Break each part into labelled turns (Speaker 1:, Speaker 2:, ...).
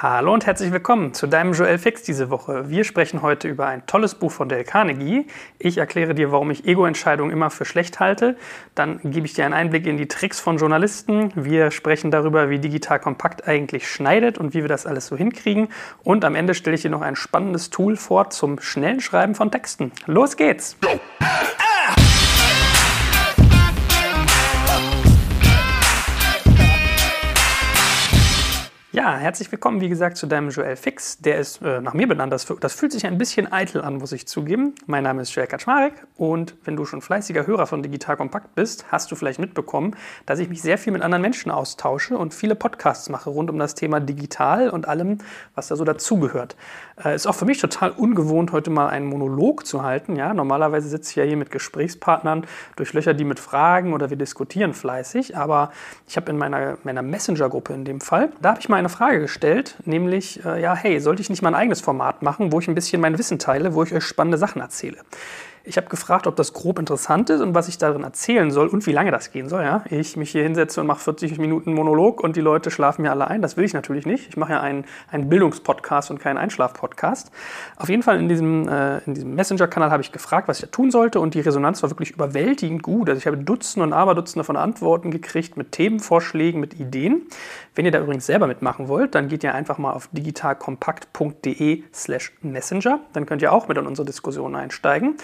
Speaker 1: Hallo und herzlich willkommen zu deinem Joel Fix diese Woche. Wir sprechen heute über ein tolles Buch von Dale Carnegie. Ich erkläre dir, warum ich Ego-Entscheidungen immer für schlecht halte. Dann gebe ich dir einen Einblick in die Tricks von Journalisten. Wir sprechen darüber, wie digital kompakt eigentlich schneidet und wie wir das alles so hinkriegen. Und am Ende stelle ich dir noch ein spannendes Tool vor zum schnellen Schreiben von Texten. Los geht's! Ja, herzlich willkommen, wie gesagt, zu deinem Joel Fix. Der ist äh, nach mir benannt. Das, das, fühlt sich ein bisschen eitel an, muss ich zugeben. Mein Name ist Joel Kaczmarek und wenn du schon fleißiger Hörer von Digital Kompakt bist, hast du vielleicht mitbekommen, dass ich mich sehr viel mit anderen Menschen austausche und viele Podcasts mache rund um das Thema Digital und allem, was da so dazugehört. Äh, ist auch für mich total ungewohnt, heute mal einen Monolog zu halten. Ja, normalerweise sitze ich ja hier mit Gesprächspartnern, durchlöcher die mit Fragen oder wir diskutieren fleißig. Aber ich habe in meiner, meiner Messenger-Gruppe in dem Fall, da habe ich mal eine Frage gestellt, nämlich, äh, ja, hey, sollte ich nicht mal ein eigenes Format machen, wo ich ein bisschen mein Wissen teile, wo ich euch spannende Sachen erzähle? Ich habe gefragt, ob das grob interessant ist und was ich darin erzählen soll und wie lange das gehen soll. Ja? Ich mich hier hinsetze und mache 40 Minuten Monolog und die Leute schlafen mir alle ein. Das will ich natürlich nicht. Ich mache ja einen, einen Bildungspodcast und keinen Einschlafpodcast. Auf jeden Fall in diesem, äh, diesem Messenger-Kanal habe ich gefragt, was ich da tun sollte und die Resonanz war wirklich überwältigend gut. Also ich habe Dutzende und Aberdutzende von Antworten gekriegt mit Themenvorschlägen, mit Ideen. Wenn ihr da übrigens selber mitmachen wollt, dann geht ihr einfach mal auf digitalkompakt.de slash messenger. Dann könnt ihr auch mit in unsere Diskussion einsteigen.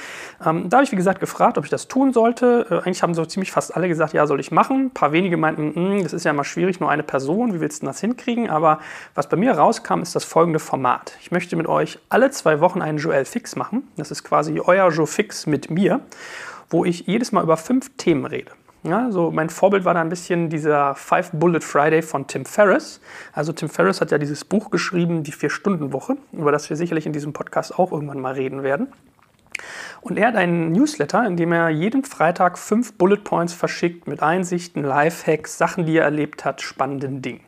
Speaker 1: Ähm, da habe ich, wie gesagt, gefragt, ob ich das tun sollte. Äh, eigentlich haben so ziemlich fast alle gesagt, ja, soll ich machen. Ein paar wenige meinten, hm, das ist ja mal schwierig, nur eine Person, wie willst du das hinkriegen? Aber was bei mir rauskam, ist das folgende Format. Ich möchte mit euch alle zwei Wochen einen Joel Fix machen. Das ist quasi euer Joe Fix mit mir, wo ich jedes Mal über fünf Themen rede. Ja, so mein Vorbild war da ein bisschen dieser Five Bullet Friday von Tim Ferriss. Also Tim Ferriss hat ja dieses Buch geschrieben, die Vier-Stunden-Woche, über das wir sicherlich in diesem Podcast auch irgendwann mal reden werden. Und er hat einen Newsletter, in dem er jeden Freitag fünf Bullet Points verschickt mit Einsichten, Lifehacks, Sachen, die er erlebt hat, spannenden Dingen.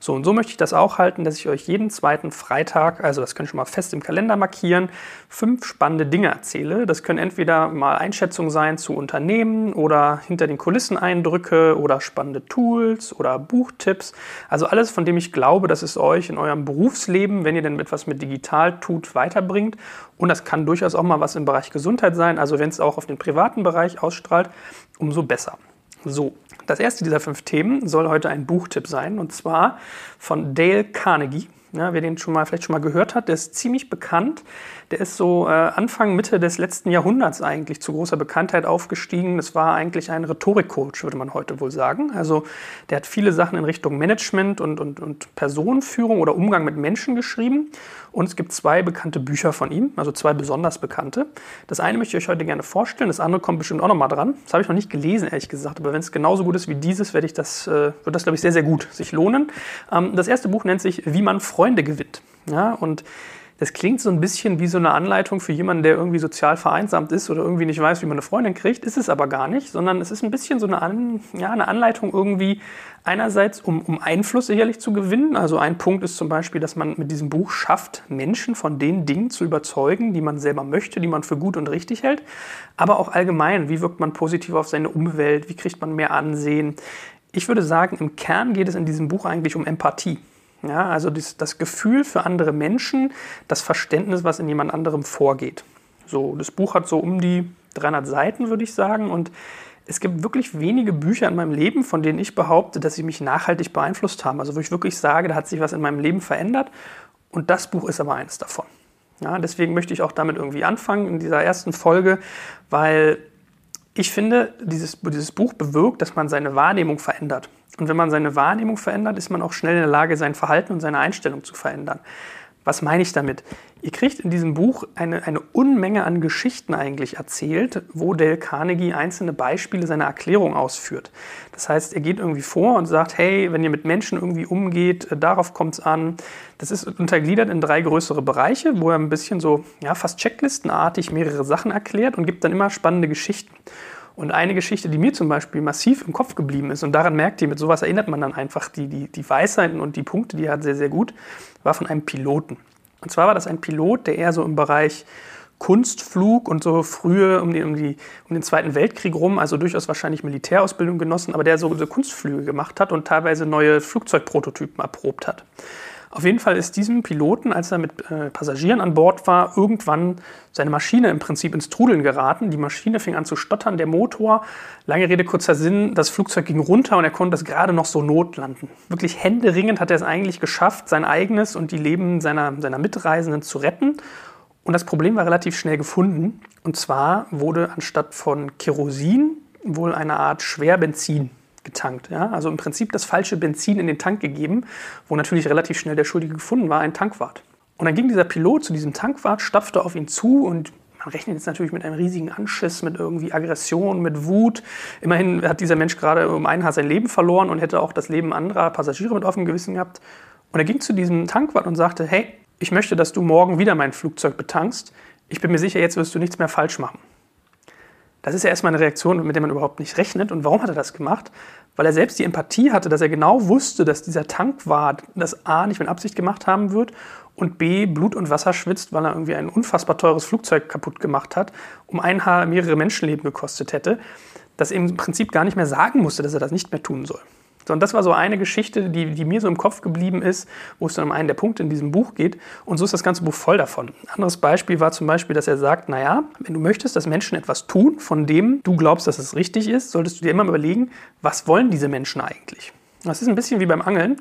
Speaker 1: So und so möchte ich das auch halten, dass ich euch jeden zweiten Freitag, also das könnt ihr schon mal fest im Kalender markieren, fünf spannende Dinge erzähle. Das können entweder mal Einschätzungen sein zu Unternehmen oder hinter den Kulissen Eindrücke oder spannende Tools oder Buchtipps. Also alles, von dem ich glaube, dass es euch in eurem Berufsleben, wenn ihr denn etwas mit digital tut, weiterbringt. Und das kann durchaus auch mal was im Bereich Gesundheit sein. Also wenn es auch auf den privaten Bereich ausstrahlt, umso besser. So, das erste dieser fünf Themen soll heute ein Buchtipp sein und zwar von Dale Carnegie. Ja, wer den schon mal vielleicht schon mal gehört hat, der ist ziemlich bekannt. Der ist so äh, Anfang, Mitte des letzten Jahrhunderts eigentlich zu großer Bekanntheit aufgestiegen. Das war eigentlich ein Rhetorikcoach, würde man heute wohl sagen. Also der hat viele Sachen in Richtung Management und, und, und Personenführung oder Umgang mit Menschen geschrieben. Und es gibt zwei bekannte Bücher von ihm, also zwei besonders bekannte. Das eine möchte ich euch heute gerne vorstellen, das andere kommt bestimmt auch nochmal dran. Das habe ich noch nicht gelesen, ehrlich gesagt. Aber wenn es genauso gut ist wie dieses, werde ich das, äh, wird das, glaube ich, sehr, sehr gut sich lohnen. Ähm, das erste Buch nennt sich Wie man Freunde gewinnt. Ja, und das klingt so ein bisschen wie so eine Anleitung für jemanden, der irgendwie sozial vereinsamt ist oder irgendwie nicht weiß, wie man eine Freundin kriegt. Ist es aber gar nicht, sondern es ist ein bisschen so eine, An ja, eine Anleitung irgendwie einerseits, um, um Einfluss sicherlich zu gewinnen. Also ein Punkt ist zum Beispiel, dass man mit diesem Buch schafft, Menschen von den Dingen zu überzeugen, die man selber möchte, die man für gut und richtig hält. Aber auch allgemein, wie wirkt man positiv auf seine Umwelt, wie kriegt man mehr Ansehen. Ich würde sagen, im Kern geht es in diesem Buch eigentlich um Empathie. Ja, also das, das Gefühl für andere Menschen, das Verständnis, was in jemand anderem vorgeht. So, das Buch hat so um die 300 Seiten, würde ich sagen. Und es gibt wirklich wenige Bücher in meinem Leben, von denen ich behaupte, dass sie mich nachhaltig beeinflusst haben. Also wo ich wirklich sage, da hat sich was in meinem Leben verändert. Und das Buch ist aber eins davon. Ja, deswegen möchte ich auch damit irgendwie anfangen in dieser ersten Folge, weil ich finde, dieses, dieses Buch bewirkt, dass man seine Wahrnehmung verändert. Und wenn man seine Wahrnehmung verändert, ist man auch schnell in der Lage, sein Verhalten und seine Einstellung zu verändern. Was meine ich damit? Ihr kriegt in diesem Buch eine, eine Unmenge an Geschichten eigentlich erzählt, wo Dale Carnegie einzelne Beispiele seiner Erklärung ausführt. Das heißt, er geht irgendwie vor und sagt, hey, wenn ihr mit Menschen irgendwie umgeht, äh, darauf kommt es an. Das ist untergliedert in drei größere Bereiche, wo er ein bisschen so, ja, fast checklistenartig mehrere Sachen erklärt und gibt dann immer spannende Geschichten. Und eine Geschichte, die mir zum Beispiel massiv im Kopf geblieben ist, und daran merkt ihr, mit sowas erinnert man dann einfach die, die, die Weisheiten und die Punkte, die er hat, sehr, sehr gut, war von einem Piloten. Und zwar war das ein Pilot, der eher so im Bereich Kunstflug und so frühe um, die, um, die, um den Zweiten Weltkrieg rum, also durchaus wahrscheinlich Militärausbildung genossen, aber der so, so Kunstflüge gemacht hat und teilweise neue Flugzeugprototypen erprobt hat. Auf jeden Fall ist diesem Piloten, als er mit äh, Passagieren an Bord war, irgendwann seine Maschine im Prinzip ins Trudeln geraten. Die Maschine fing an zu stottern, der Motor. Lange Rede, kurzer Sinn, das Flugzeug ging runter und er konnte es gerade noch so notlanden. Wirklich händeringend hat er es eigentlich geschafft, sein eigenes und die Leben seiner, seiner Mitreisenden zu retten. Und das Problem war relativ schnell gefunden. Und zwar wurde anstatt von Kerosin wohl eine Art Schwerbenzin getankt. Ja? Also im Prinzip das falsche Benzin in den Tank gegeben, wo natürlich relativ schnell der Schuldige gefunden war, ein Tankwart. Und dann ging dieser Pilot zu diesem Tankwart, stapfte auf ihn zu und man rechnet jetzt natürlich mit einem riesigen Anschiss, mit irgendwie Aggression, mit Wut. Immerhin hat dieser Mensch gerade um ein Haar sein Leben verloren und hätte auch das Leben anderer Passagiere mit offenem Gewissen gehabt. Und er ging zu diesem Tankwart und sagte, hey, ich möchte, dass du morgen wieder mein Flugzeug betankst. Ich bin mir sicher, jetzt wirst du nichts mehr falsch machen. Das ist ja erstmal eine Reaktion, mit der man überhaupt nicht rechnet. Und warum hat er das gemacht? Weil er selbst die Empathie hatte, dass er genau wusste, dass dieser Tankwart das A nicht mit Absicht gemacht haben wird und B Blut und Wasser schwitzt, weil er irgendwie ein unfassbar teures Flugzeug kaputt gemacht hat, um ein Haar mehrere Menschenleben gekostet hätte, dass er im Prinzip gar nicht mehr sagen musste, dass er das nicht mehr tun soll. So, und das war so eine Geschichte, die, die mir so im Kopf geblieben ist, wo es dann um einen der Punkte in diesem Buch geht. Und so ist das ganze Buch voll davon. Ein anderes Beispiel war zum Beispiel, dass er sagt, naja, wenn du möchtest, dass Menschen etwas tun, von dem du glaubst, dass es richtig ist, solltest du dir immer überlegen, was wollen diese Menschen eigentlich? Das ist ein bisschen wie beim Angeln.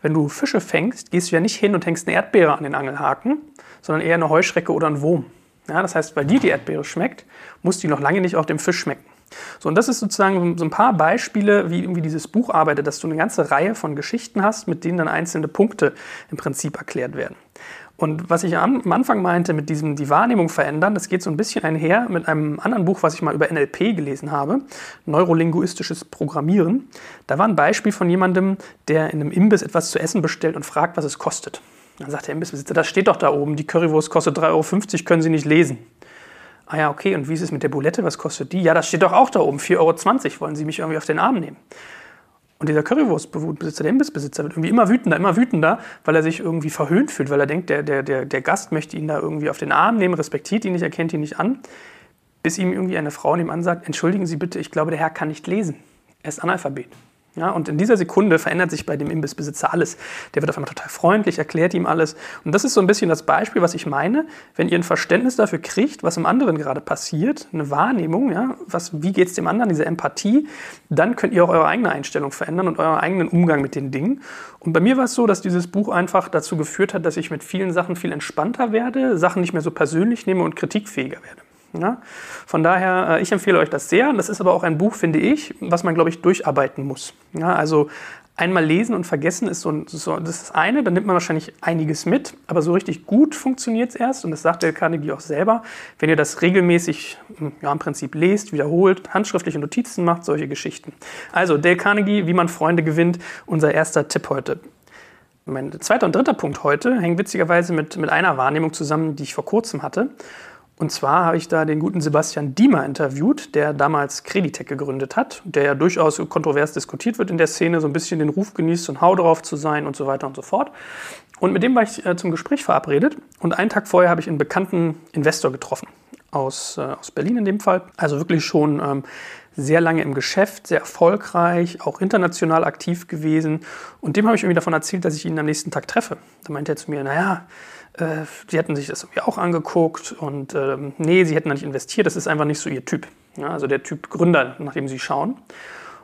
Speaker 1: Wenn du Fische fängst, gehst du ja nicht hin und hängst eine Erdbeere an den Angelhaken, sondern eher eine Heuschrecke oder einen Wurm. Ja, das heißt, weil dir die Erdbeere schmeckt, muss die noch lange nicht auch dem Fisch schmecken. So, und das ist sozusagen so ein paar Beispiele, wie irgendwie dieses Buch arbeitet, dass du eine ganze Reihe von Geschichten hast, mit denen dann einzelne Punkte im Prinzip erklärt werden. Und was ich am Anfang meinte mit diesem die Wahrnehmung verändern, das geht so ein bisschen einher mit einem anderen Buch, was ich mal über NLP gelesen habe, Neurolinguistisches Programmieren. Da war ein Beispiel von jemandem, der in einem Imbiss etwas zu essen bestellt und fragt, was es kostet. Dann sagt der Imbissbesitzer, das steht doch da oben, die Currywurst kostet 3,50 Euro, können Sie nicht lesen. Ah ja, okay, und wie ist es mit der Bulette? Was kostet die? Ja, das steht doch auch da oben, 4,20 Euro. Wollen Sie mich irgendwie auf den Arm nehmen? Und dieser Currywurstbesitzer, der Imbissbesitzer, wird irgendwie immer wütender, immer wütender, weil er sich irgendwie verhöhnt fühlt, weil er denkt, der, der, der, der Gast möchte ihn da irgendwie auf den Arm nehmen, respektiert ihn nicht, erkennt ihn nicht an, bis ihm irgendwie eine Frau nebenan sagt, entschuldigen Sie bitte, ich glaube, der Herr kann nicht lesen. Er ist Analphabet. Ja, und in dieser Sekunde verändert sich bei dem Imbissbesitzer alles. Der wird auf einmal total freundlich, erklärt ihm alles. Und das ist so ein bisschen das Beispiel, was ich meine. Wenn ihr ein Verständnis dafür kriegt, was im anderen gerade passiert, eine Wahrnehmung, ja, was, wie geht es dem anderen, diese Empathie, dann könnt ihr auch eure eigene Einstellung verändern und euren eigenen Umgang mit den Dingen. Und bei mir war es so, dass dieses Buch einfach dazu geführt hat, dass ich mit vielen Sachen viel entspannter werde, Sachen nicht mehr so persönlich nehme und kritikfähiger werde. Ja? Von daher, äh, ich empfehle euch das sehr. Das ist aber auch ein Buch, finde ich, was man, glaube ich, durcharbeiten muss. Ja, also einmal lesen und vergessen ist so, so, das ist eine, dann nimmt man wahrscheinlich einiges mit, aber so richtig gut funktioniert es erst, und das sagt der Carnegie auch selber, wenn ihr das regelmäßig hm, ja, im Prinzip lest, wiederholt, handschriftliche Notizen macht, solche Geschichten. Also Dale Carnegie, wie man Freunde gewinnt, unser erster Tipp heute. Mein zweiter und dritter Punkt heute hängen witzigerweise mit, mit einer Wahrnehmung zusammen, die ich vor kurzem hatte. Und zwar habe ich da den guten Sebastian Diemer interviewt, der damals Creditec gegründet hat, der ja durchaus kontrovers diskutiert wird in der Szene, so ein bisschen den Ruf genießt, ein Hau drauf zu sein und so weiter und so fort. Und mit dem war ich äh, zum Gespräch verabredet und einen Tag vorher habe ich einen bekannten Investor getroffen, aus, äh, aus Berlin in dem Fall. Also wirklich schon ähm, sehr lange im Geschäft, sehr erfolgreich, auch international aktiv gewesen. Und dem habe ich irgendwie davon erzählt, dass ich ihn am nächsten Tag treffe. Da meinte er zu mir, naja, äh, sie hätten sich das auch angeguckt und ähm, nee, sie hätten da nicht investiert, das ist einfach nicht so ihr Typ. Ja, also der Typ Gründer, nach dem sie schauen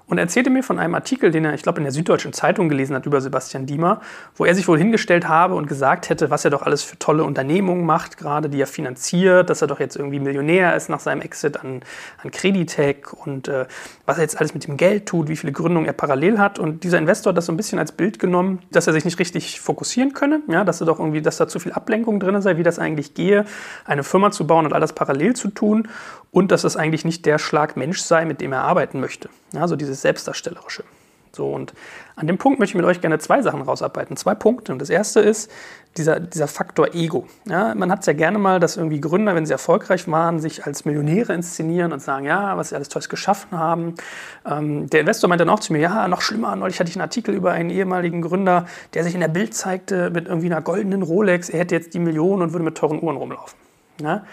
Speaker 1: und er erzählte mir von einem Artikel, den er, ich glaube, in der Süddeutschen Zeitung gelesen hat über Sebastian Diemer, wo er sich wohl hingestellt habe und gesagt hätte, was er doch alles für tolle Unternehmungen macht, gerade die er finanziert, dass er doch jetzt irgendwie Millionär ist nach seinem Exit an, an Creditec und äh, was er jetzt alles mit dem Geld tut, wie viele Gründungen er parallel hat. Und dieser Investor hat das so ein bisschen als Bild genommen, dass er sich nicht richtig fokussieren könne, ja, dass er doch irgendwie, dass da zu viel Ablenkung drin sei, wie das eigentlich gehe, eine Firma zu bauen und all das parallel zu tun und dass das eigentlich nicht der Schlag Mensch sei, mit dem er arbeiten möchte. Also dieses Selbstdarstellerische. So, und an dem Punkt möchte ich mit euch gerne zwei Sachen rausarbeiten. Zwei Punkte. Und das erste ist dieser, dieser Faktor Ego. Ja, man hat es ja gerne mal, dass irgendwie Gründer, wenn sie erfolgreich waren, sich als Millionäre inszenieren und sagen, ja, was sie alles Tolles geschaffen haben. Ähm, der Investor meinte dann auch zu mir, ja, noch schlimmer, neulich hatte ich einen Artikel über einen ehemaligen Gründer, der sich in der Bild zeigte mit irgendwie einer goldenen Rolex, er hätte jetzt die Millionen und würde mit teuren Uhren rumlaufen. Ja?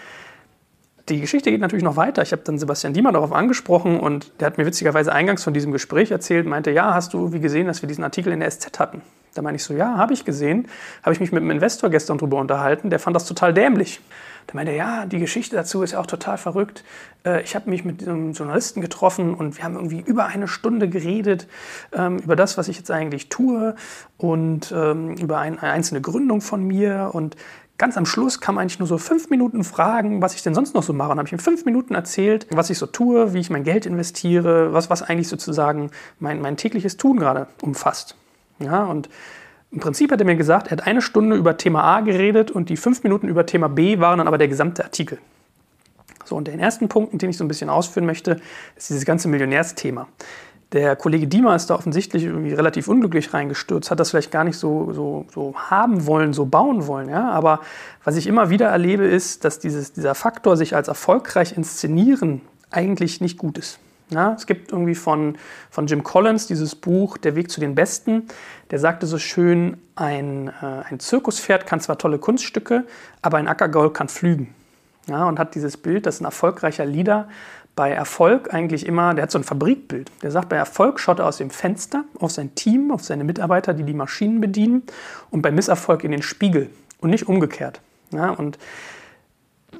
Speaker 1: Die Geschichte geht natürlich noch weiter. Ich habe dann Sebastian Diemer darauf angesprochen und der hat mir witzigerweise eingangs von diesem Gespräch erzählt, meinte, ja, hast du wie gesehen, dass wir diesen Artikel in der SZ hatten? Da meine ich so, ja, habe ich gesehen. Habe ich mich mit einem Investor gestern drüber unterhalten, der fand das total dämlich. Der meinte, ja, die Geschichte dazu ist ja auch total verrückt. Äh, ich habe mich mit einem Journalisten getroffen und wir haben irgendwie über eine Stunde geredet ähm, über das, was ich jetzt eigentlich tue und ähm, über ein, eine einzelne Gründung von mir. Und ganz am Schluss kam eigentlich nur so fünf Minuten Fragen, was ich denn sonst noch so mache. Und habe ich in fünf Minuten erzählt, was ich so tue, wie ich mein Geld investiere, was, was eigentlich sozusagen mein, mein tägliches Tun gerade umfasst. Ja, und im Prinzip hat er mir gesagt, er hat eine Stunde über Thema A geredet und die fünf Minuten über Thema B waren dann aber der gesamte Artikel. So, und den ersten Punkt, den ich so ein bisschen ausführen möchte, ist dieses ganze Millionärsthema. Der Kollege Diemer ist da offensichtlich irgendwie relativ unglücklich reingestürzt, hat das vielleicht gar nicht so, so, so haben wollen, so bauen wollen. Ja? Aber was ich immer wieder erlebe, ist, dass dieses, dieser Faktor, sich als erfolgreich inszenieren, eigentlich nicht gut ist. Ja, es gibt irgendwie von, von Jim Collins dieses Buch Der Weg zu den Besten. Der sagte so schön, ein, äh, ein Zirkuspferd kann zwar tolle Kunststücke, aber ein Ackergaul kann flügen. Ja, und hat dieses Bild, dass ein erfolgreicher Leader bei Erfolg eigentlich immer, der hat so ein Fabrikbild. Der sagt, bei Erfolg schaut er aus dem Fenster auf sein Team, auf seine Mitarbeiter, die die Maschinen bedienen, und bei Misserfolg in den Spiegel und nicht umgekehrt. Ja, und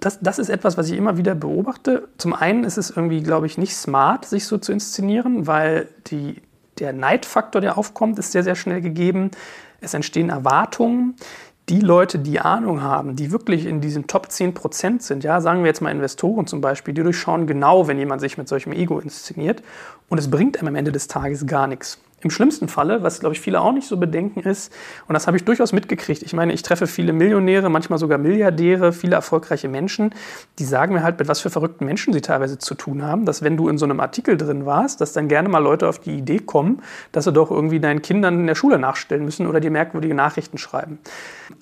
Speaker 1: das, das ist etwas, was ich immer wieder beobachte. Zum einen ist es irgendwie, glaube ich, nicht smart, sich so zu inszenieren, weil die, der Neidfaktor, der aufkommt, ist sehr, sehr schnell gegeben. Es entstehen Erwartungen. Die Leute, die Ahnung haben, die wirklich in diesen Top 10% sind, ja, sagen wir jetzt mal Investoren zum Beispiel, die durchschauen genau, wenn jemand sich mit solchem Ego inszeniert. Und es bringt einem am Ende des Tages gar nichts. Im schlimmsten Falle, was glaube ich viele auch nicht so bedenken ist, und das habe ich durchaus mitgekriegt, ich meine, ich treffe viele Millionäre, manchmal sogar Milliardäre, viele erfolgreiche Menschen, die sagen mir halt, mit was für verrückten Menschen sie teilweise zu tun haben, dass wenn du in so einem Artikel drin warst, dass dann gerne mal Leute auf die Idee kommen, dass sie doch irgendwie deinen Kindern in der Schule nachstellen müssen oder dir merkwürdige Nachrichten schreiben.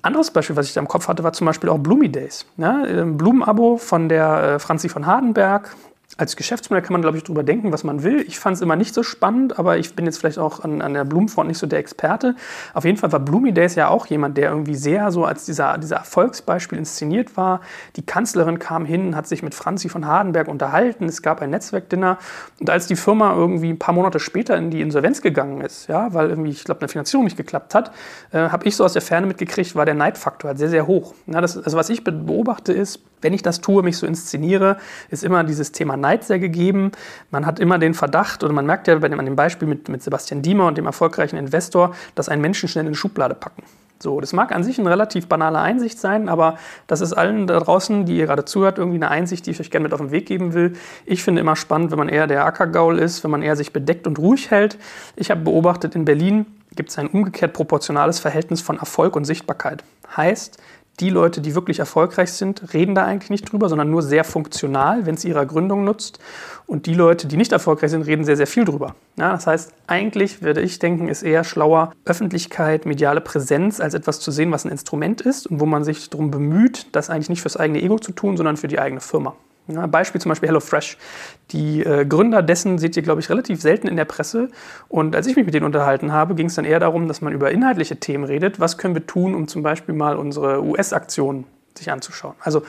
Speaker 1: Anderes Beispiel, was ich da im Kopf hatte, war zum Beispiel auch Bloomy Days. Ja, Blumenabo von der äh, Franzi von Hardenberg, als Geschäftsmodell kann man, glaube ich, darüber denken, was man will. Ich fand es immer nicht so spannend, aber ich bin jetzt vielleicht auch an, an der Blumenfront nicht so der Experte. Auf jeden Fall war Bloomy Days ja auch jemand, der irgendwie sehr so als dieser, dieser Erfolgsbeispiel inszeniert war. Die Kanzlerin kam hin, hat sich mit Franzi von Hardenberg unterhalten. Es gab ein Netzwerkdinner. Und als die Firma irgendwie ein paar Monate später in die Insolvenz gegangen ist, ja, weil irgendwie, ich glaube, eine Finanzierung nicht geklappt hat, äh, habe ich so aus der Ferne mitgekriegt, war der Neidfaktor halt sehr, sehr hoch. Ja, das, also was ich beobachte ist, wenn ich das tue, mich so inszeniere, ist immer dieses Thema Neid sehr gegeben. Man hat immer den Verdacht, oder man merkt ja bei dem, an dem Beispiel mit, mit Sebastian Diemer und dem erfolgreichen Investor, dass einen Menschen schnell in eine Schublade packen. So, das mag an sich eine relativ banale Einsicht sein, aber das ist allen da draußen, die ihr gerade zuhört, irgendwie eine Einsicht, die ich euch gerne mit auf den Weg geben will. Ich finde immer spannend, wenn man eher der Ackergaul ist, wenn man eher sich bedeckt und ruhig hält. Ich habe beobachtet, in Berlin gibt es ein umgekehrt proportionales Verhältnis von Erfolg und Sichtbarkeit. Heißt, die Leute, die wirklich erfolgreich sind, reden da eigentlich nicht drüber, sondern nur sehr funktional, wenn es ihrer Gründung nutzt. Und die Leute, die nicht erfolgreich sind, reden sehr, sehr viel drüber. Ja, das heißt, eigentlich würde ich denken, ist eher schlauer, Öffentlichkeit, mediale Präsenz als etwas zu sehen, was ein Instrument ist und wo man sich darum bemüht, das eigentlich nicht fürs eigene Ego zu tun, sondern für die eigene Firma. Ja, Beispiel zum Beispiel HelloFresh. Die äh, Gründer dessen seht ihr, glaube ich, relativ selten in der Presse. Und als ich mich mit denen unterhalten habe, ging es dann eher darum, dass man über inhaltliche Themen redet. Was können wir tun, um zum Beispiel mal unsere US-Aktionen sich anzuschauen? Also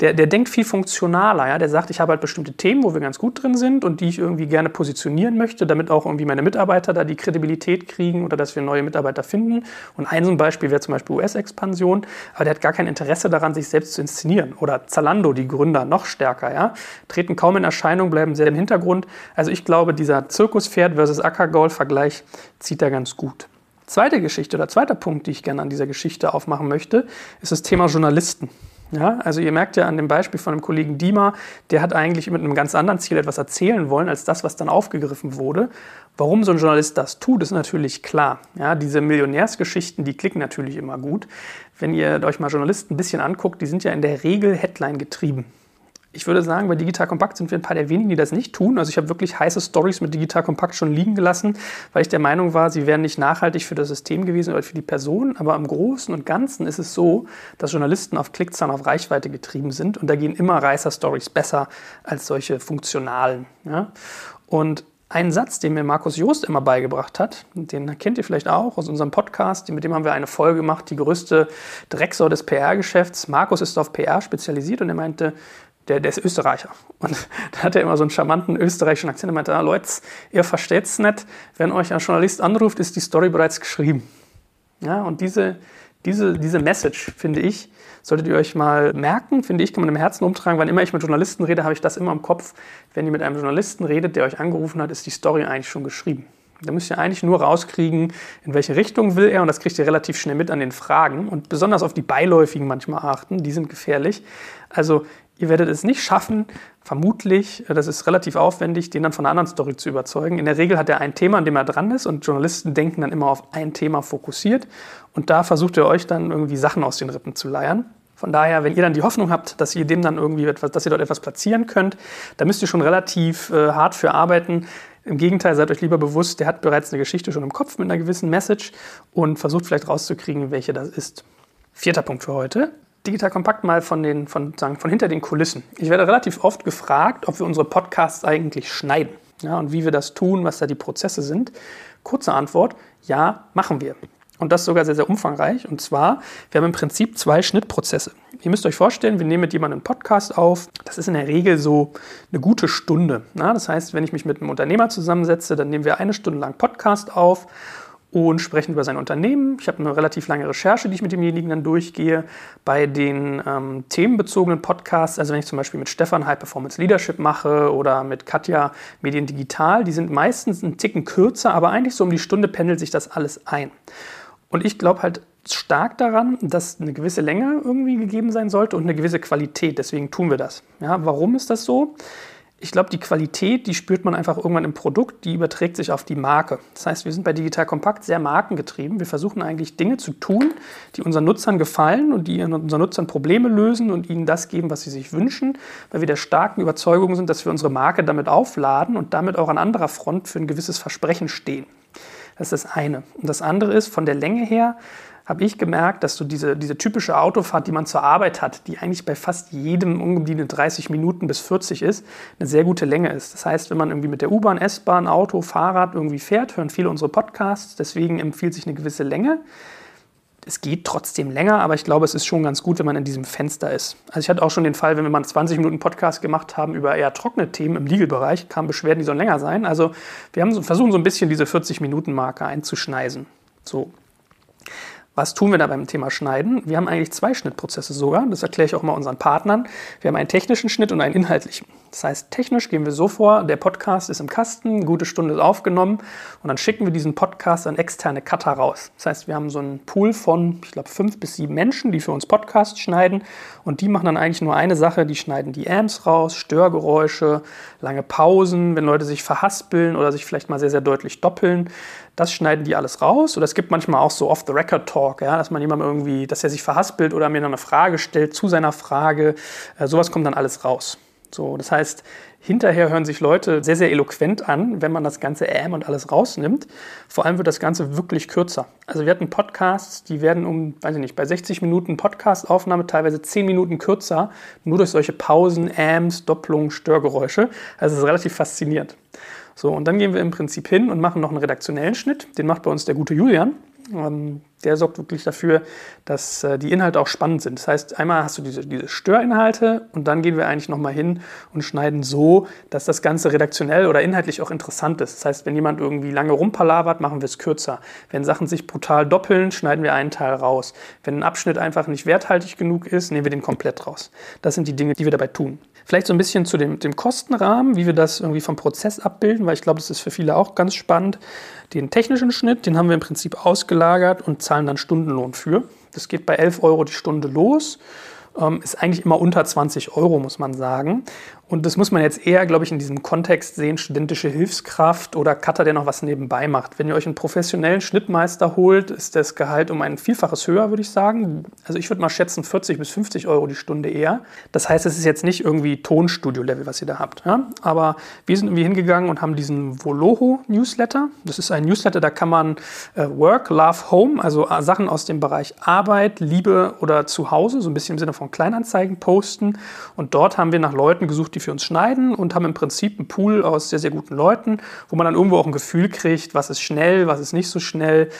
Speaker 1: der, der denkt viel funktionaler. Ja? Der sagt, ich habe halt bestimmte Themen, wo wir ganz gut drin sind und die ich irgendwie gerne positionieren möchte, damit auch irgendwie meine Mitarbeiter da die Kredibilität kriegen oder dass wir neue Mitarbeiter finden. Und ein Beispiel wäre zum Beispiel US-Expansion. Aber der hat gar kein Interesse daran, sich selbst zu inszenieren. Oder Zalando, die Gründer, noch stärker. Ja? Treten kaum in Erscheinung, bleiben sehr im Hintergrund. Also ich glaube, dieser Zirkuspferd versus Ackergaul-Vergleich zieht da ganz gut. Zweite Geschichte oder zweiter Punkt, die ich gerne an dieser Geschichte aufmachen möchte, ist das Thema Journalisten. Ja, also ihr merkt ja an dem Beispiel von dem Kollegen Diemer, der hat eigentlich mit einem ganz anderen Ziel etwas erzählen wollen, als das, was dann aufgegriffen wurde. Warum so ein Journalist das tut, ist natürlich klar. Ja, diese Millionärsgeschichten, die klicken natürlich immer gut. Wenn ihr euch mal Journalisten ein bisschen anguckt, die sind ja in der Regel Headline getrieben. Ich würde sagen, bei Digital Compact sind wir ein paar der wenigen, die das nicht tun. Also ich habe wirklich heiße Stories mit Digital Compact schon liegen gelassen, weil ich der Meinung war, sie wären nicht nachhaltig für das System gewesen oder für die Person. Aber im Großen und Ganzen ist es so, dass Journalisten auf Klickzahlen, auf Reichweite getrieben sind. Und da gehen immer Reißer-Stories besser als solche funktionalen. Ja? Und ein Satz, den mir Markus Joost immer beigebracht hat, den kennt ihr vielleicht auch aus unserem Podcast, mit dem haben wir eine Folge gemacht, die größte Drecksau des PR-Geschäfts. Markus ist auf PR spezialisiert und er meinte, der, der ist Österreicher. Und da hat er immer so einen charmanten österreichischen Akzent. Er meinte, ah, Leute, ihr versteht es nicht, wenn euch ein Journalist anruft, ist die Story bereits geschrieben. Ja, und diese, diese, diese Message, finde ich, solltet ihr euch mal merken, finde ich, kann man im Herzen umtragen. Wann immer ich mit Journalisten rede, habe ich das immer im Kopf. Wenn ihr mit einem Journalisten redet, der euch angerufen hat, ist die Story eigentlich schon geschrieben. Da müsst ihr eigentlich nur rauskriegen, in welche Richtung will er und das kriegt ihr relativ schnell mit an den Fragen und besonders auf die beiläufigen manchmal achten, die sind gefährlich. Also ihr werdet es nicht schaffen, vermutlich, das ist relativ aufwendig, den dann von einer anderen Story zu überzeugen. In der Regel hat er ein Thema, an dem er dran ist und Journalisten denken dann immer auf ein Thema fokussiert und da versucht er euch dann irgendwie Sachen aus den Rippen zu leiern. Von daher, wenn ihr dann die Hoffnung habt, dass ihr dem dann irgendwie etwas, dass ihr dort etwas platzieren könnt, da müsst ihr schon relativ äh, hart für arbeiten. Im Gegenteil, seid euch lieber bewusst, der hat bereits eine Geschichte schon im Kopf mit einer gewissen Message und versucht vielleicht rauszukriegen, welche das ist. Vierter Punkt für heute. Digital Kompakt mal von, den, von, sagen, von hinter den Kulissen. Ich werde relativ oft gefragt, ob wir unsere Podcasts eigentlich schneiden ja, und wie wir das tun, was da die Prozesse sind. Kurze Antwort, ja, machen wir. Und das sogar sehr, sehr umfangreich. Und zwar, wir haben im Prinzip zwei Schnittprozesse. Ihr müsst euch vorstellen, wir nehmen mit jemandem einen Podcast auf. Das ist in der Regel so eine gute Stunde. Na, das heißt, wenn ich mich mit einem Unternehmer zusammensetze, dann nehmen wir eine Stunde lang Podcast auf und sprechen über sein Unternehmen. Ich habe eine relativ lange Recherche, die ich mit demjenigen dann durchgehe. Bei den ähm, themenbezogenen Podcasts, also wenn ich zum Beispiel mit Stefan High Performance Leadership mache oder mit Katja Medien Digital, die sind meistens einen Ticken kürzer, aber eigentlich so um die Stunde pendelt sich das alles ein. Und ich glaube halt stark daran, dass eine gewisse Länge irgendwie gegeben sein sollte und eine gewisse Qualität. Deswegen tun wir das. Ja, warum ist das so? Ich glaube, die Qualität, die spürt man einfach irgendwann im Produkt, die überträgt sich auf die Marke. Das heißt, wir sind bei Digital Kompakt sehr markengetrieben. Wir versuchen eigentlich Dinge zu tun, die unseren Nutzern gefallen und die unseren Nutzern Probleme lösen und ihnen das geben, was sie sich wünschen, weil wir der starken Überzeugung sind, dass wir unsere Marke damit aufladen und damit auch an anderer Front für ein gewisses Versprechen stehen. Das ist das eine. Und das andere ist, von der Länge her habe ich gemerkt, dass so diese, diese typische Autofahrt, die man zur Arbeit hat, die eigentlich bei fast jedem umgebliebene 30 Minuten bis 40 ist, eine sehr gute Länge ist. Das heißt, wenn man irgendwie mit der U-Bahn, S-Bahn, Auto, Fahrrad irgendwie fährt, hören viele unsere Podcasts. Deswegen empfiehlt sich eine gewisse Länge es geht trotzdem länger, aber ich glaube, es ist schon ganz gut, wenn man in diesem Fenster ist. Also ich hatte auch schon den Fall, wenn wir mal einen 20 Minuten Podcast gemacht haben über eher trockene Themen im Legal-Bereich, kamen Beschwerden, die sollen länger sein. Also wir haben so, versuchen so ein bisschen diese 40-Minuten-Marke einzuschneisen. So. Was tun wir da beim Thema Schneiden? Wir haben eigentlich zwei Schnittprozesse sogar. Das erkläre ich auch mal unseren Partnern. Wir haben einen technischen Schnitt und einen inhaltlichen. Das heißt, technisch gehen wir so vor, der Podcast ist im Kasten, eine gute Stunde ist aufgenommen und dann schicken wir diesen Podcast an externe Cutter raus. Das heißt, wir haben so einen Pool von, ich glaube, fünf bis sieben Menschen, die für uns Podcasts schneiden und die machen dann eigentlich nur eine Sache, die schneiden die Amps raus, Störgeräusche, lange Pausen, wenn Leute sich verhaspeln oder sich vielleicht mal sehr, sehr deutlich doppeln. Das schneiden die alles raus. Oder es gibt manchmal auch so Off-the-Record-Talk, ja, dass man jemandem irgendwie, dass er sich verhaspelt oder mir noch eine Frage stellt zu seiner Frage. Äh, sowas kommt dann alles raus. So, das heißt, hinterher hören sich Leute sehr, sehr eloquent an, wenn man das ganze Ähm und alles rausnimmt. Vor allem wird das Ganze wirklich kürzer. Also wir hatten Podcasts, die werden um, weiß ich nicht, bei 60 Minuten Podcastaufnahme teilweise 10 Minuten kürzer, nur durch solche Pausen, Ams, Doppelungen, Störgeräusche. Also es ist relativ faszinierend. So, und dann gehen wir im Prinzip hin und machen noch einen redaktionellen Schnitt. Den macht bei uns der gute Julian. Ähm, der sorgt wirklich dafür, dass äh, die Inhalte auch spannend sind. Das heißt, einmal hast du diese, diese Störinhalte und dann gehen wir eigentlich nochmal hin und schneiden so, dass das Ganze redaktionell oder inhaltlich auch interessant ist. Das heißt, wenn jemand irgendwie lange rumpalabert, machen wir es kürzer. Wenn Sachen sich brutal doppeln, schneiden wir einen Teil raus. Wenn ein Abschnitt einfach nicht werthaltig genug ist, nehmen wir den komplett raus. Das sind die Dinge, die wir dabei tun. Vielleicht so ein bisschen zu dem, dem Kostenrahmen, wie wir das irgendwie vom Prozess abbilden, weil ich glaube, das ist für viele auch ganz spannend. Den technischen Schnitt, den haben wir im Prinzip ausgelagert und zahlen dann Stundenlohn für. Das geht bei 11 Euro die Stunde los ähm, ist eigentlich immer unter 20 Euro, muss man sagen. Und das muss man jetzt eher, glaube ich, in diesem Kontext sehen, studentische Hilfskraft oder Cutter, der noch was nebenbei macht. Wenn ihr euch einen professionellen Schnittmeister holt, ist das Gehalt um ein Vielfaches höher, würde ich sagen. Also ich würde mal schätzen 40 bis 50 Euro die Stunde eher. Das heißt, es ist jetzt nicht irgendwie Tonstudio-Level, was ihr da habt. Ja? Aber wir sind irgendwie hingegangen und haben diesen Voloho-Newsletter. Das ist ein Newsletter, da kann man äh, Work, Love, Home, also äh, Sachen aus dem Bereich Arbeit, Liebe oder Zuhause, so ein bisschen im Sinne von Kleinanzeigen posten. Und dort haben wir nach Leuten gesucht, die die für uns schneiden und haben im Prinzip einen Pool aus sehr, sehr guten Leuten, wo man dann irgendwo auch ein Gefühl kriegt, was ist schnell, was ist nicht so schnell.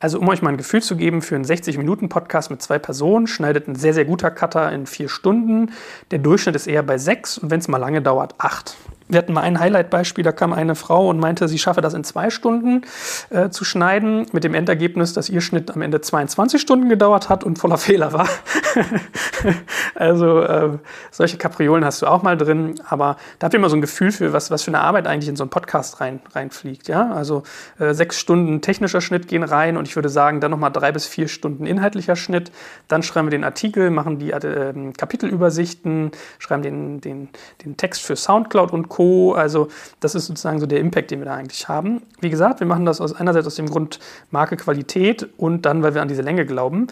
Speaker 1: Also um euch mal ein Gefühl zu geben, für einen 60-Minuten-Podcast mit zwei Personen schneidet ein sehr, sehr guter Cutter in vier Stunden. Der Durchschnitt ist eher bei sechs und wenn es mal lange dauert, acht. Wir hatten mal ein Highlight-Beispiel, da kam eine Frau und meinte, sie schaffe das in zwei Stunden äh, zu schneiden, mit dem Endergebnis, dass ihr Schnitt am Ende 22 Stunden gedauert hat und voller Fehler war. also äh, solche Kapriolen hast du auch mal drin, aber da habt ihr immer so ein Gefühl für, was, was für eine Arbeit eigentlich in so einen Podcast rein, reinfliegt. Ja? Also äh, sechs Stunden technischer Schnitt gehen rein und ich würde sagen, dann nochmal drei bis vier Stunden inhaltlicher Schnitt. Dann schreiben wir den Artikel, machen die äh, Kapitelübersichten, schreiben den, den, den Text für Soundcloud und Co Co. Also das ist sozusagen so der Impact, den wir da eigentlich haben. Wie gesagt, wir machen das aus, einerseits aus dem Grund Marke Qualität und dann, weil wir an diese Länge glauben.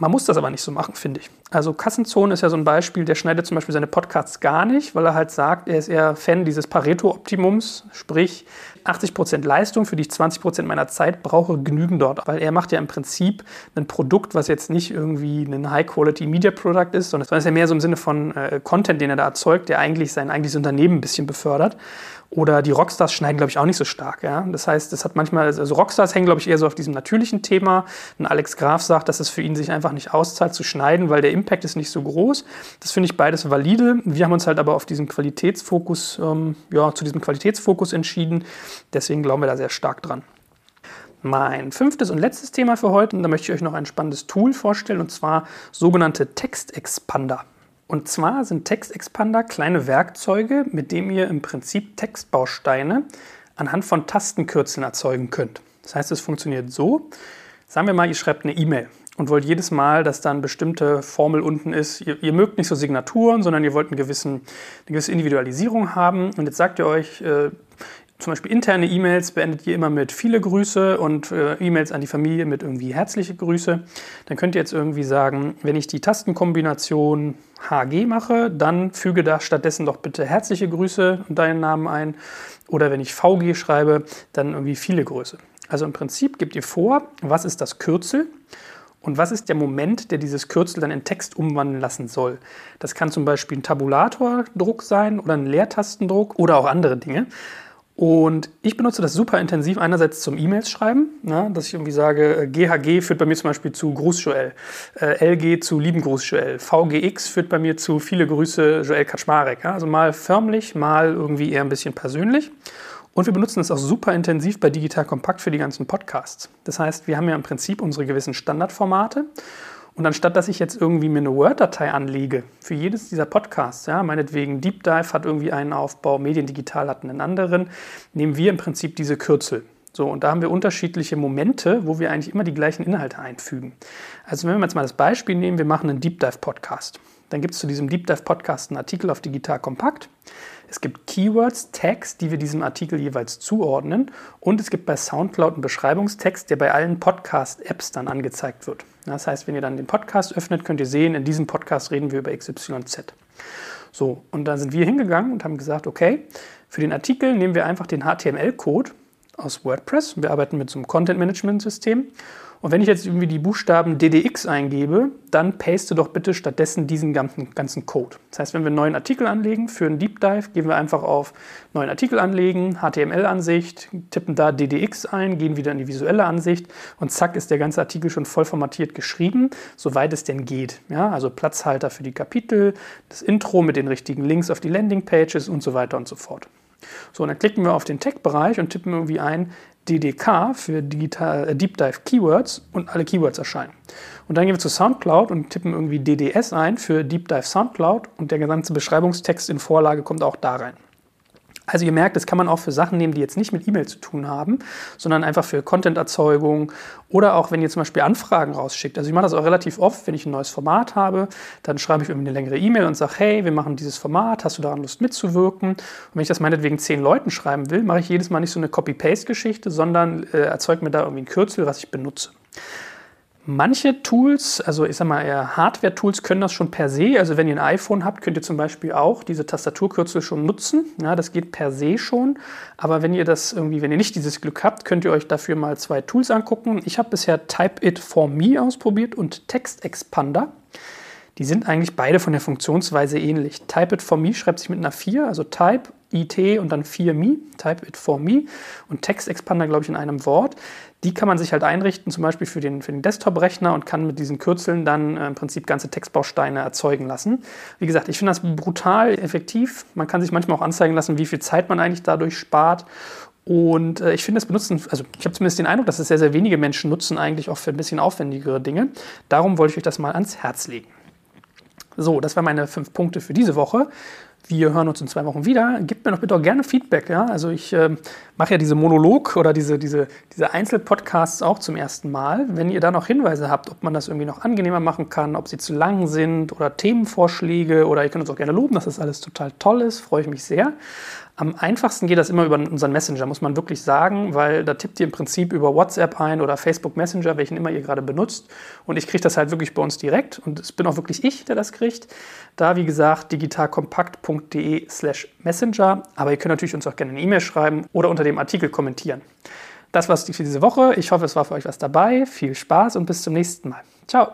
Speaker 1: Man muss das aber nicht so machen, finde ich. Also Kassenzone ist ja so ein Beispiel, der schneidet zum Beispiel seine Podcasts gar nicht, weil er halt sagt, er ist eher Fan dieses Pareto-Optimums, sprich 80% Leistung, für die ich 20% meiner Zeit brauche, genügen dort. Weil er macht ja im Prinzip ein Produkt, was jetzt nicht irgendwie ein High-Quality-Media-Product ist, sondern es ist ja mehr so im Sinne von äh, Content, den er da erzeugt, der eigentlich sein eigentliches Unternehmen ein bisschen befördert. Oder die Rockstars schneiden, glaube ich, auch nicht so stark. Ja? Das heißt, es hat manchmal, also Rockstars hängen, glaube ich, eher so auf diesem natürlichen Thema. Und Alex Graf sagt, dass es für ihn sich einfach nicht auszahlt zu schneiden, weil der Impact ist nicht so groß. Das finde ich beides valide. Wir haben uns halt aber auf diesen Qualitätsfokus, ähm, ja, zu diesem Qualitätsfokus entschieden. Deswegen glauben wir da sehr stark dran. Mein fünftes und letztes Thema für heute, und da möchte ich euch noch ein spannendes Tool vorstellen, und zwar sogenannte Textexpander. Und zwar sind Textexpander kleine Werkzeuge, mit denen ihr im Prinzip Textbausteine anhand von Tastenkürzeln erzeugen könnt. Das heißt, es funktioniert so. Sagen wir mal, ihr schreibt eine E-Mail und wollt jedes Mal, dass da eine bestimmte Formel unten ist. Ihr, ihr, mögt nicht so Signaturen, sondern ihr wollt einen gewissen, eine gewisse Individualisierung haben. Und jetzt sagt ihr euch, äh, zum Beispiel interne E-Mails beendet ihr immer mit viele Grüße und äh, E-Mails an die Familie mit irgendwie herzliche Grüße. Dann könnt ihr jetzt irgendwie sagen, wenn ich die Tastenkombination HG mache, dann füge da stattdessen doch bitte herzliche Grüße und deinen Namen ein. Oder wenn ich VG schreibe, dann irgendwie viele Grüße. Also im Prinzip gebt ihr vor, was ist das Kürzel und was ist der Moment, der dieses Kürzel dann in Text umwandeln lassen soll. Das kann zum Beispiel ein Tabulatordruck sein oder ein Leertastendruck oder auch andere Dinge. Und ich benutze das super intensiv einerseits zum E-Mails schreiben, ne, dass ich irgendwie sage, GHG äh, führt bei mir zum Beispiel zu Gruß Joel, äh, LG zu lieben Gruß Joel, VGX führt bei mir zu viele Grüße Joel Kaczmarek. Ja, also mal förmlich, mal irgendwie eher ein bisschen persönlich. Und wir benutzen es auch super intensiv bei Digital Kompakt für die ganzen Podcasts. Das heißt, wir haben ja im Prinzip unsere gewissen Standardformate und anstatt dass ich jetzt irgendwie mir eine Word-Datei anlege für jedes dieser Podcasts, ja, meinetwegen Deep Dive hat irgendwie einen Aufbau, Mediendigital hat einen anderen, nehmen wir im Prinzip diese Kürzel. So, und da haben wir unterschiedliche Momente, wo wir eigentlich immer die gleichen Inhalte einfügen. Also wenn wir jetzt mal das Beispiel nehmen, wir machen einen Deep Dive Podcast. Dann gibt es zu diesem Deep Dive Podcast einen Artikel auf Digital Kompakt. Es gibt Keywords, Tags, die wir diesem Artikel jeweils zuordnen. Und es gibt bei SoundCloud einen Beschreibungstext, der bei allen Podcast-Apps dann angezeigt wird. Das heißt, wenn ihr dann den Podcast öffnet, könnt ihr sehen, in diesem Podcast reden wir über XYZ. So, und dann sind wir hingegangen und haben gesagt, okay, für den Artikel nehmen wir einfach den HTML-Code aus WordPress. Wir arbeiten mit so einem Content-Management-System und wenn ich jetzt irgendwie die Buchstaben DDX eingebe, dann paste doch bitte stattdessen diesen ganzen, ganzen Code. Das heißt, wenn wir einen neuen Artikel anlegen für einen Deep Dive, gehen wir einfach auf neuen Artikel anlegen, HTML-Ansicht, tippen da DDX ein, gehen wieder in die visuelle Ansicht und zack ist der ganze Artikel schon voll formatiert geschrieben, soweit es denn geht. Ja, also Platzhalter für die Kapitel, das Intro mit den richtigen Links auf die Landingpages und so weiter und so fort. So, und dann klicken wir auf den Tag-Bereich und tippen irgendwie ein DDK für Digital, äh, Deep Dive Keywords und alle Keywords erscheinen. Und dann gehen wir zu Soundcloud und tippen irgendwie DDS ein für Deep Dive Soundcloud und der gesamte Beschreibungstext in Vorlage kommt auch da rein. Also ihr merkt, das kann man auch für Sachen nehmen, die jetzt nicht mit E-Mail zu tun haben, sondern einfach für Content-Erzeugung oder auch wenn ihr zum Beispiel Anfragen rausschickt. Also ich mache das auch relativ oft, wenn ich ein neues Format habe, dann schreibe ich irgendwie eine längere E-Mail und sage, hey, wir machen dieses Format, hast du daran Lust mitzuwirken? Und wenn ich das meinetwegen zehn Leuten schreiben will, mache ich jedes Mal nicht so eine Copy-Paste-Geschichte, sondern äh, erzeuge mir da irgendwie ein Kürzel, was ich benutze. Manche Tools, also ich sag mal eher Hardware-Tools, können das schon per se. Also wenn ihr ein iPhone habt, könnt ihr zum Beispiel auch diese Tastaturkürzel schon nutzen. Ja, das geht per se schon. Aber wenn ihr das irgendwie, wenn ihr nicht dieses Glück habt, könnt ihr euch dafür mal zwei Tools angucken. Ich habe bisher Type It for Me ausprobiert und Text Expander. Die sind eigentlich beide von der Funktionsweise ähnlich. Type It for Me schreibt sich mit einer 4, also Type IT und dann 4Me, Type it for me und Textexpander, glaube ich, in einem Wort. Die kann man sich halt einrichten, zum Beispiel für den, für den Desktop-Rechner und kann mit diesen Kürzeln dann äh, im Prinzip ganze Textbausteine erzeugen lassen. Wie gesagt, ich finde das brutal effektiv. Man kann sich manchmal auch anzeigen lassen, wie viel Zeit man eigentlich dadurch spart. Und äh, ich finde, das benutzen, also ich habe zumindest den Eindruck, dass es sehr, sehr wenige Menschen nutzen, eigentlich auch für ein bisschen aufwendigere Dinge. Darum wollte ich euch das mal ans Herz legen. So, das waren meine fünf Punkte für diese Woche. Wir hören uns in zwei Wochen wieder. Gebt mir doch bitte auch gerne Feedback. Ja? Also ich äh, mache ja diese Monolog oder diese, diese, diese Einzelpodcasts auch zum ersten Mal. Wenn ihr da noch Hinweise habt, ob man das irgendwie noch angenehmer machen kann, ob sie zu lang sind oder Themenvorschläge oder ihr könnt uns auch gerne loben, dass das alles total toll ist, freue ich mich sehr. Am einfachsten geht das immer über unseren Messenger, muss man wirklich sagen, weil da tippt ihr im Prinzip über WhatsApp ein oder Facebook Messenger, welchen immer ihr gerade benutzt. Und ich kriege das halt wirklich bei uns direkt. Und es bin auch wirklich ich, der das kriegt. Da, wie gesagt, digitalkompakt.de slash Messenger. Aber ihr könnt natürlich uns auch gerne eine E-Mail schreiben oder unter dem Artikel kommentieren. Das war's für diese Woche. Ich hoffe, es war für euch was dabei. Viel Spaß und bis zum nächsten Mal. Ciao.